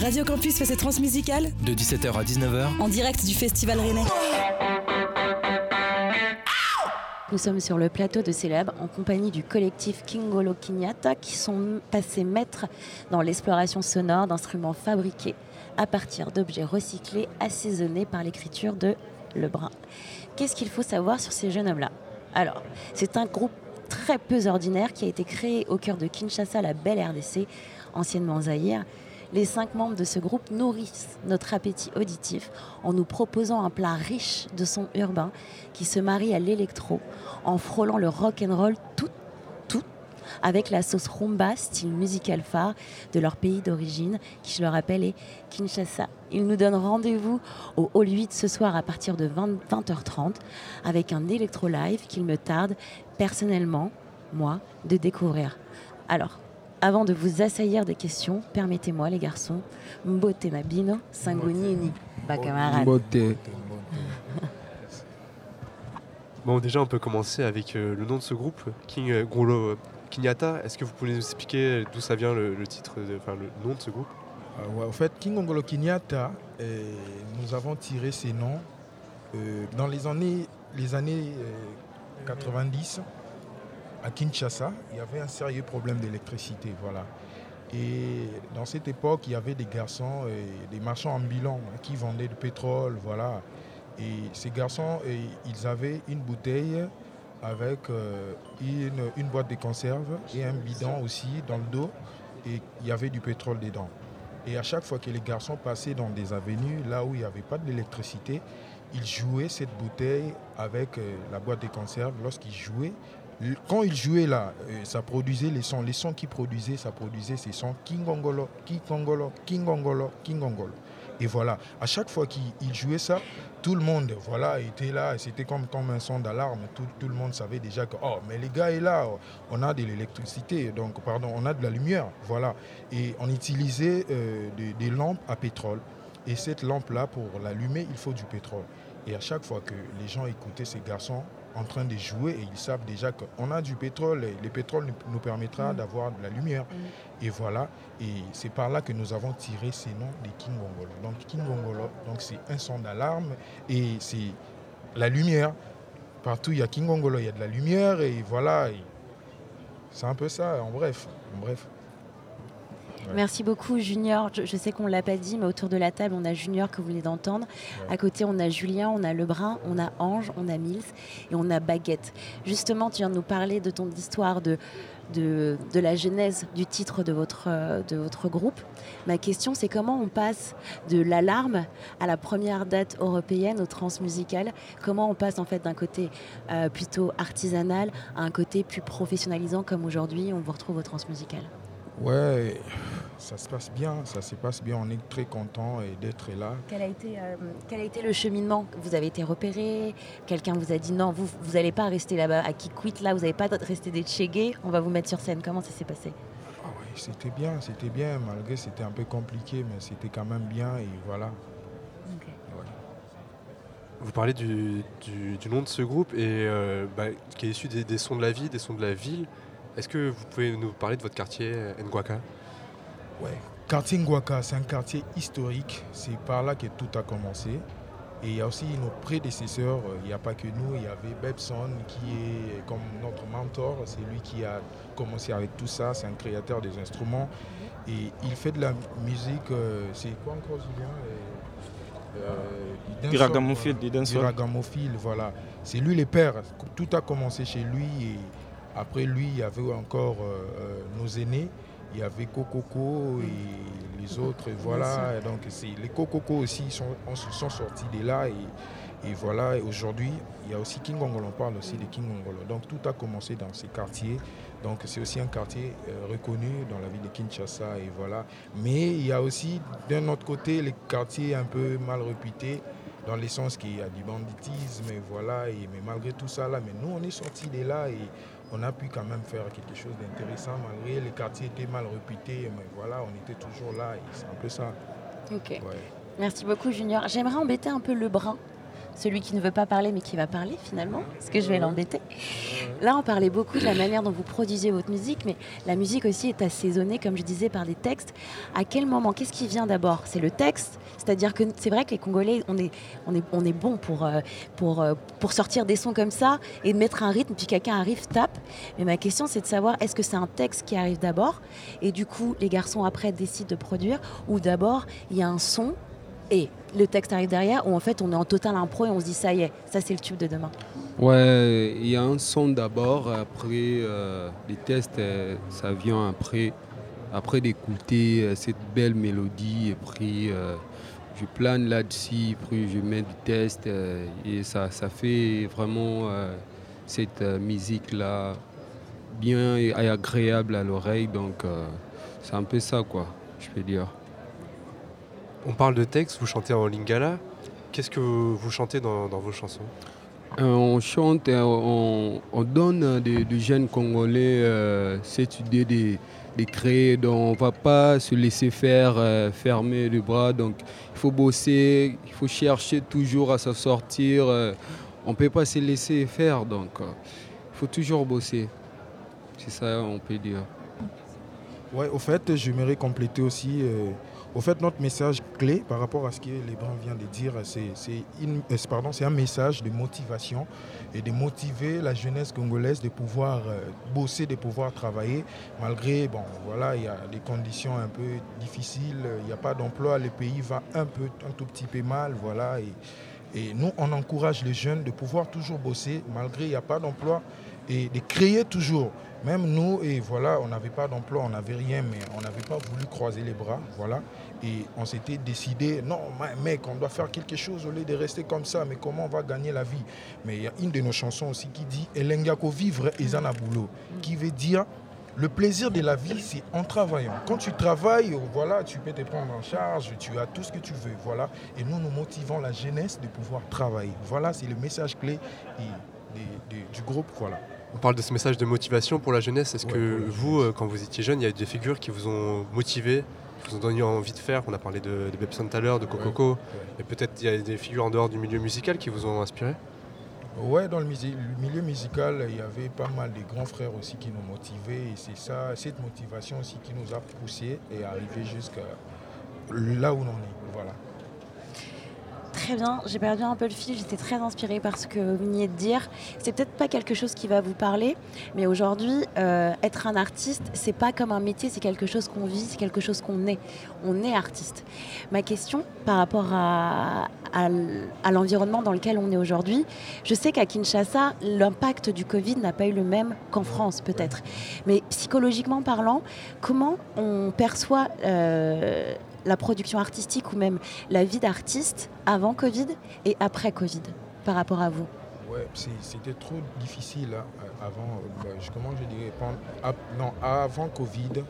Radio Campus fait ses transmusicales de 17h à 19h en direct du Festival Rennais. Nous sommes sur le plateau de Célèbre en compagnie du collectif Kingolo Kinyata qui sont passés maîtres dans l'exploration sonore d'instruments fabriqués à partir d'objets recyclés assaisonnés par l'écriture de Lebrun. Qu'est-ce qu'il faut savoir sur ces jeunes hommes-là? Alors, c'est un groupe très peu ordinaire qui a été créé au cœur de Kinshasa, la belle RDC, anciennement Zaïre. Les cinq membres de ce groupe nourrissent notre appétit auditif en nous proposant un plat riche de sons urbains qui se marie à l'électro en frôlant le rock and roll tout tout avec la sauce rumba, style musical phare de leur pays d'origine, qui je le rappelle est Kinshasa. Ils nous donnent rendez-vous au Hall 8 ce soir à partir de 20, h 30 avec un électro live qu'il me tarde personnellement, moi, de découvrir. Alors, avant de vous assaillir des questions, permettez-moi, les garçons, Mbote Mabino, Sangonini, camarade. Mbote. Bon, déjà, on peut commencer avec euh, le nom de ce groupe, King euh, Grulo Kinyata. Est-ce que vous pouvez nous expliquer d'où ça vient le, titre, enfin le nom de ce groupe? Euh, En fait, King Ongolo Kinyata, nous avons tiré ces noms dans les années, les années 90 à Kinshasa, il y avait un sérieux problème d'électricité. Voilà. Et dans cette époque, il y avait des garçons, des marchands ambulants hein, qui vendaient du pétrole. Voilà. Et ces garçons, ils avaient une bouteille avec euh, une, boîte de conserve et un bidon aussi dans le dos. Et il y avait du pétrole dedans. Et à chaque fois que les garçons passaient dans des avenues, là où il n'y avait pas d'électricité, ils jouaient cette bouteille avec euh, la boîte de conserve. Lorsqu'ils jouaient, quand il jouait là, euh, ça produisait les sons. Les sons qu'il produisait, ça produisait ces sons Kingongolo, Kingongolo, Kingongolo, Kingongolo. Et voilà, à chaque fois qu'il jouait ça, tout le monde voilà, était là. C'était comme, comme un son d'alarme. Tout, le monde savait déjà que, oh, mais les gars est là, on a de l'électricité, donc, pardon, on a de la lumière. Voilà. Et on utilisait euh, des lampes à pétrole. Et cette lampe-là, pour l'allumer, il faut du pétrole. Et à chaque fois que les gens écoutaient ces garçons, en train de jouer et ils savent déjà qu'on a du pétrole et le pétrole nous permettra mm. d'avoir de la lumière. Mm. Et voilà, et c'est par là que nous avons tiré ces noms des King Gongolo. Donc King Gongolo, donc c'est un son d'alarme et c'est la lumière. Partout il y a King Gongolo, il y a de la lumière et voilà. C'est un peu ça, en bref. En bref. Merci beaucoup, Junior. Je, sais qu'on ne l'a pas dit, mais autour de la table, on a Junior que vous venez d'entendre. À côté, on a Julien, on a Lebrun, on a Ange, on a Mills et on a Baguette. Justement, tu viens de nous parler de ton histoire de, de, la genèse du titre de votre, de votre groupe. Ma question, c'est comment on passe de l'alarme à la première date européenne au transmusical? Comment on passe en fait d'un côté euh, plutôt artisanal à un côté plus professionnalisant comme aujourd'hui on vous retrouve au transmusical? Ouais, ça se passe bien, ça se passe bien. On est très content d'être là. Quel a, été, euh, quel a été le cheminement? Vous avez été repéré? Quelqu'un vous a dit non, vous n'allez pas rester là-bas à qui quitte là, vous n'allez pas rester des Tchégués, on va vous mettre sur scène. Comment ça s'est passé? Ah oui, c'était bien, c'était bien, malgré c'était un peu compliqué, mais c'était quand même bien et voilà. Vous parlez du, du, nom de ce groupe et euh, bah, qui est issu des, des sons de la vie, des sons de la ville. Est-ce que vous pouvez nous parler de votre quartier Nguaka Ouais, quartier Nguaka, c'est un quartier historique. C'est par là que tout a commencé. Et il y a aussi nos prédécesseurs, il n'y a pas que nous, il y avait Bebson qui est comme notre mentor, c'est lui qui a commencé avec tout ça, c'est un créateur des instruments. Et il fait de la musique, euh, c'est quoi encore Julien euh, Iragamophile, voilà. C'est lui le père, tout a commencé chez lui et après lui, il y avait encore euh, euh, nos aînés. Il y avait Cococo et les autres. Voilà. Donc les Cococo aussi sont, sont sortis de là. Et, voilà, aujourd'hui, il y a aussi King On parle aussi de King Donc tout a commencé dans ces quartiers. Donc c'est aussi un quartier euh, reconnu dans la ville de Kinshasa. Et voilà. Mais il y a aussi d'un autre côté les quartiers un peu mal réputés dans le sens qu'il y a du banditisme, et voilà, et, mais malgré tout ça, là, mais nous, on est sortis de là et on a pu quand même faire quelque chose d'intéressant malgré les quartiers étaient mal réputés. Mais voilà, on était toujours là et c'est un peu ça. Ok. Merci beaucoup, Junior. J'aimerais embêter un peu Lebrun. Celui qui ne veut pas parler mais qui va parler finalement, parce que je vais l'embêter. Là, on parlait beaucoup de la manière dont vous produisez votre musique, mais la musique aussi est assaisonnée, comme je disais, par des textes. À quel moment Qu'est-ce qui vient d'abord? C'est le texte? C'est-à-dire que c'est vrai que les Congolais, on est, on est, on est bon pour, euh, pour, euh, pour sortir des sons comme ça et mettre un rythme, puis quelqu'un arrive, tape. Mais ma question, c'est de savoir, est-ce que c'est un texte qui arrive d'abord? Et du coup, les garçons, après, décident de produire, ou d'abord, il y a un son et le texte arrive derrière, ou en fait on est en total impro et on se dit ça y est, ça c'est le tube de demain Ouais, il y a un son d'abord, après euh, les tests, euh, ça vient après, après d'écouter euh, cette belle mélodie, et puis je plane là-dessus, puis je mets du test, et ça, ça fait vraiment cette musique-là bien et agréable à l'oreille, donc c'est un peu ça quoi, je peux dire. On parle de texte, vous chantez en lingala. Qu'est-ce que vous chantez dans, vos chansons? Euh, On chante, euh, on, donne des, jeunes Congolais euh, cette idée de, créer. Donc on ne va pas se laisser faire, fermer les bras. Donc il faut bosser, il faut chercher toujours à s'en sortir. on ne peut pas se laisser faire. Donc il faut toujours bosser. C'est ça, on peut dire. Ouais, au fait, j'aimerais compléter aussi. Au fait, notre message clé par rapport à ce que Lebron vient de dire, c'est euh, un message de motivation et de motiver la jeunesse congolaise de pouvoir euh, bosser, de pouvoir travailler, malgré, bon, voilà, il y a des conditions un peu difficiles, il n'y a pas d'emploi, le pays va un peu, un tout petit peu mal, voilà. Et, et nous, on encourage les jeunes de pouvoir toujours bosser, malgré il n'y a pas d'emploi, et de créer toujours. Même nous, et voilà, on n'avait pas d'emploi, on n'avait rien, mais on n'avait pas voulu croiser les bras, voilà. Et on s'était décidé, non, mec, on doit faire quelque chose au lieu de rester comme ça, mais comment on va gagner la vie? Mais il y a une de nos chansons aussi qui dit Elengako vivre et boulot, qui veut dire le plaisir de la vie, c'est en travaillant. Quand tu travailles, voilà, tu peux te prendre en charge, tu as tout ce que tu veux, voilà. Et nous, nous motivons la jeunesse de pouvoir travailler. Voilà, c'est le message clé du groupe, voilà. On parle de ce message de motivation pour la jeunesse. Est-ce que vous, euh, quand vous étiez jeune, il y a des figures qui vous ont motivé, qui vous ont donné envie de faire? On a parlé de, de Bebson tout à l'heure, de Cococo. Et peut-être il y a des figures en dehors du milieu musical qui vous ont inspiré? Ouais, dans le milieu musical, il y avait pas mal de grands frères aussi qui nous motivaient. Et c'est ça, cette motivation aussi qui nous a poussés et arrivé jusqu'à là où on est. Voilà. Très bien, j'ai perdu un peu le fil, j'étais très inspirée par ce que vous veniez de dire. C'est peut-être pas quelque chose qui va vous parler, mais aujourd'hui, euh, être un artiste, c'est pas comme un métier, c'est quelque chose qu'on vit, c'est quelque chose qu'on est. On est artiste. Ma question par rapport à, l'environnement dans lequel on est aujourd'hui, je sais qu'à Kinshasa, l'impact du Covid n'a pas eu le même qu'en France peut-être. Mais psychologiquement parlant, comment on perçoit euh, la production artistique ou même la vie d'artiste avant Covid et après Covid par rapport à vous Ouais, c'était trop difficile hein, avant. Euh, avant Covid,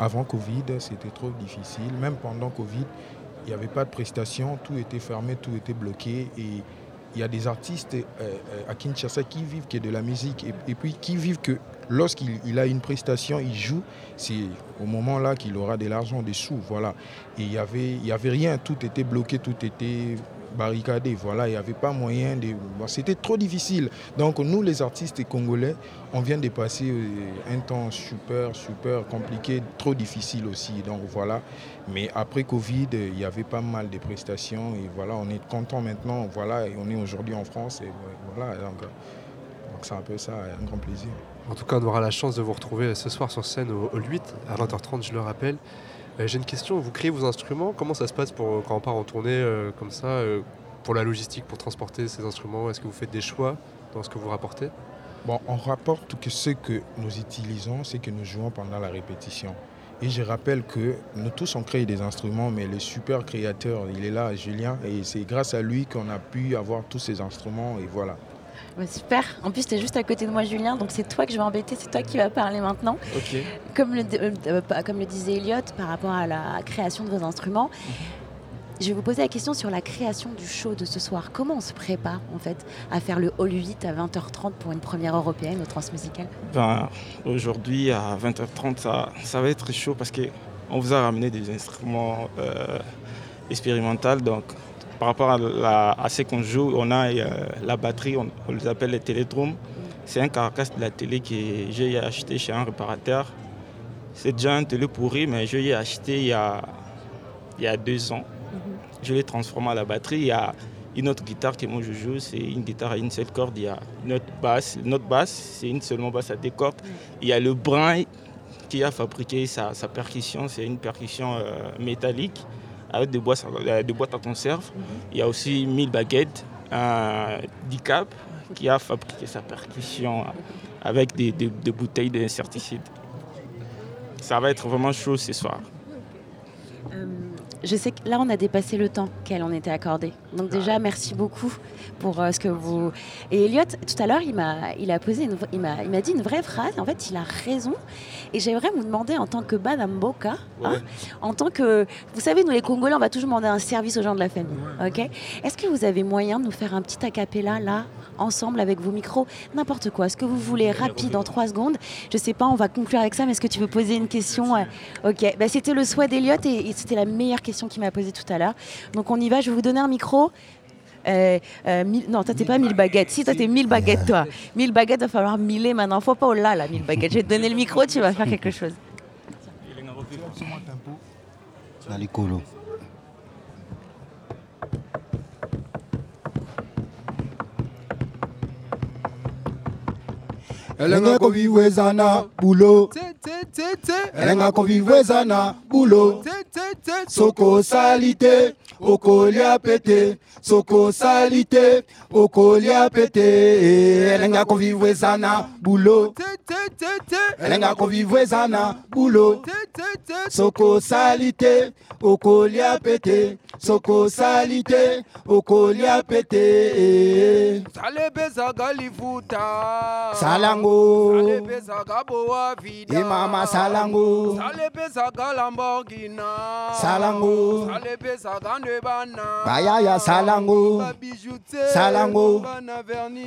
avant Covid, c'était trop difficile. Même pendant Covid, il n'y avait pas de prestations, tout était fermé, tout était bloqué. Et il y a des artistes euh, euh, à Kinshasa qui vivent que de la musique et, puis qui vivent que lorsqu'il a une prestation, il joue, c'est au moment là qu'il aura de l'argent, des sous, voilà. Il n'y avait, rien, tout était bloqué, tout était barricadé. Voilà, il n'y avait pas moyen de. C'était trop difficile. Donc, nous, les artistes congolais, on vient de passer euh, un temps super, super compliqué, trop difficile aussi. Donc, voilà. Mais après Covid, il y avait pas mal de prestations. Et voilà, on est content maintenant. Voilà, on est aujourd'hui en France. Et voilà. Donc, c'est un peu ça, un grand plaisir. En tout cas, on aura la chance de vous retrouver ce soir sur scène au, au 8 à 20h30, je le rappelle. Euh, j'ai une question, vous créez vos instruments, comment ça se passe pour, quand on part en tournée euh, comme ça, euh, pour la logistique, pour transporter ces instruments? Est-ce que vous faites des choix dans ce que vous rapportez? Bon, on rapporte que ce que nous utilisons, c'est que nous jouons pendant la répétition. Et je rappelle que nous tous on crée des instruments, mais le super créateur, il est là, Julien, et c'est grâce à lui qu'on a pu avoir tous ces instruments, et voilà. Super. En plus, tu es juste à côté de moi, Julien, donc c'est toi que je vais embêter, c'est toi qui vas parler maintenant. Comme, le, euh, euh, comme le disait Elliot par rapport à la création de vos instruments, mhm. je vais vous poser la question sur la création du show de ce soir. Comment on se prépare en fait à faire le Hall 8 à 20h30 pour une première européenne au Transmusical ben, Aujourd'hui, à 20h30, ça, ça va être chaud parce qu'on vous a ramené des instruments euh, expérimentaux. Donc par rapport à, la- à ce qu'on joue, on a euh, la batterie, on, on les appelle les télédromes. C'est un carcasse de la télé que j'ai acheté chez un réparateur. C'est déjà un télé pourri, mais je l'ai acheté il y a, il y a deux ans. Je l'ai transformé à la batterie. Il y a une autre guitare que moi je joue, c'est une guitare à une seule corde. Il y a une autre basse. Une autre basse, c'est une seulement basse à deux cordes. Il y a le brin qui a fabriqué sa, sa percussion. C'est une percussion euh, métallique avec des boîtes, euh, des boîtes à conserve. Il y a aussi 1000 baguettes, un DICAP qui a fabriqué sa percussion avec des bouteilles d'insecticides. Ça va être vraiment chaud ce soir. Je sais que là, on a dépassé le temps qu'elle en était accordé. Donc déjà, merci beaucoup pour euh, ce que vous... Et Elliot, tout à l'heure, il m'a, il a posé, une- il m'a, il m'a dit une vraie phrase. En fait, il a raison. Et j'aimerais vous demander, en tant que Madame Boka, hein, en tant que... Vous savez, nous les Congolais, on va toujours demander un service aux gens de la famille. Ok? Est-ce que vous avez moyen de nous faire un petit acapella, là, ensemble, avec vos micros N'importe quoi. Ce que vous voulez, rapide, en trois secondes. Je sais pas, on va conclure avec ça, mais est-ce que tu veux poser une question euh, Ok, bah, c'était le souhait d'Eliott et, et c'était la meilleure question qu'il m'a posée tout à l'heure. Donc on y va, je vais vous donner un micro. Euh, euh, mille- non, toi t'es pas 1000 baguettes. Si, toi t'es 1000 baguettes, toi. 1000 baguettes, va falloir miller maintenant. Faut pas au là, là, 1000 baguettes. Je vais te donner le micro, tu vas faire quelque chose. Na elenga koviwezana bulo. Elenga koviwezana bulo. Soko osali te okolia pete. Soko osali te okolia pete. Elenga koviwezana bulo elenga koviwezana bulo soko osali te okolia pete soko osali te okolia pete salebezaka lifuta salango. Salebezaka boa vida emama salango. Salebezaka lamborgina Salango. salebezaka nde bana bayaya salango. Babiju te Salango.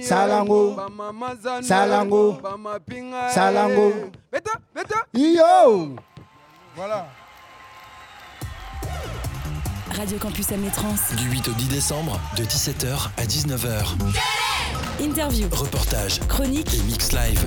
Salango. Salango. bamapinga Salango. beta beta iyo Voilà. Radio Campus Amétrance. Du 8 au 10 décembre, de 17h à 19h. Interview, Reportage chronique, et mix live.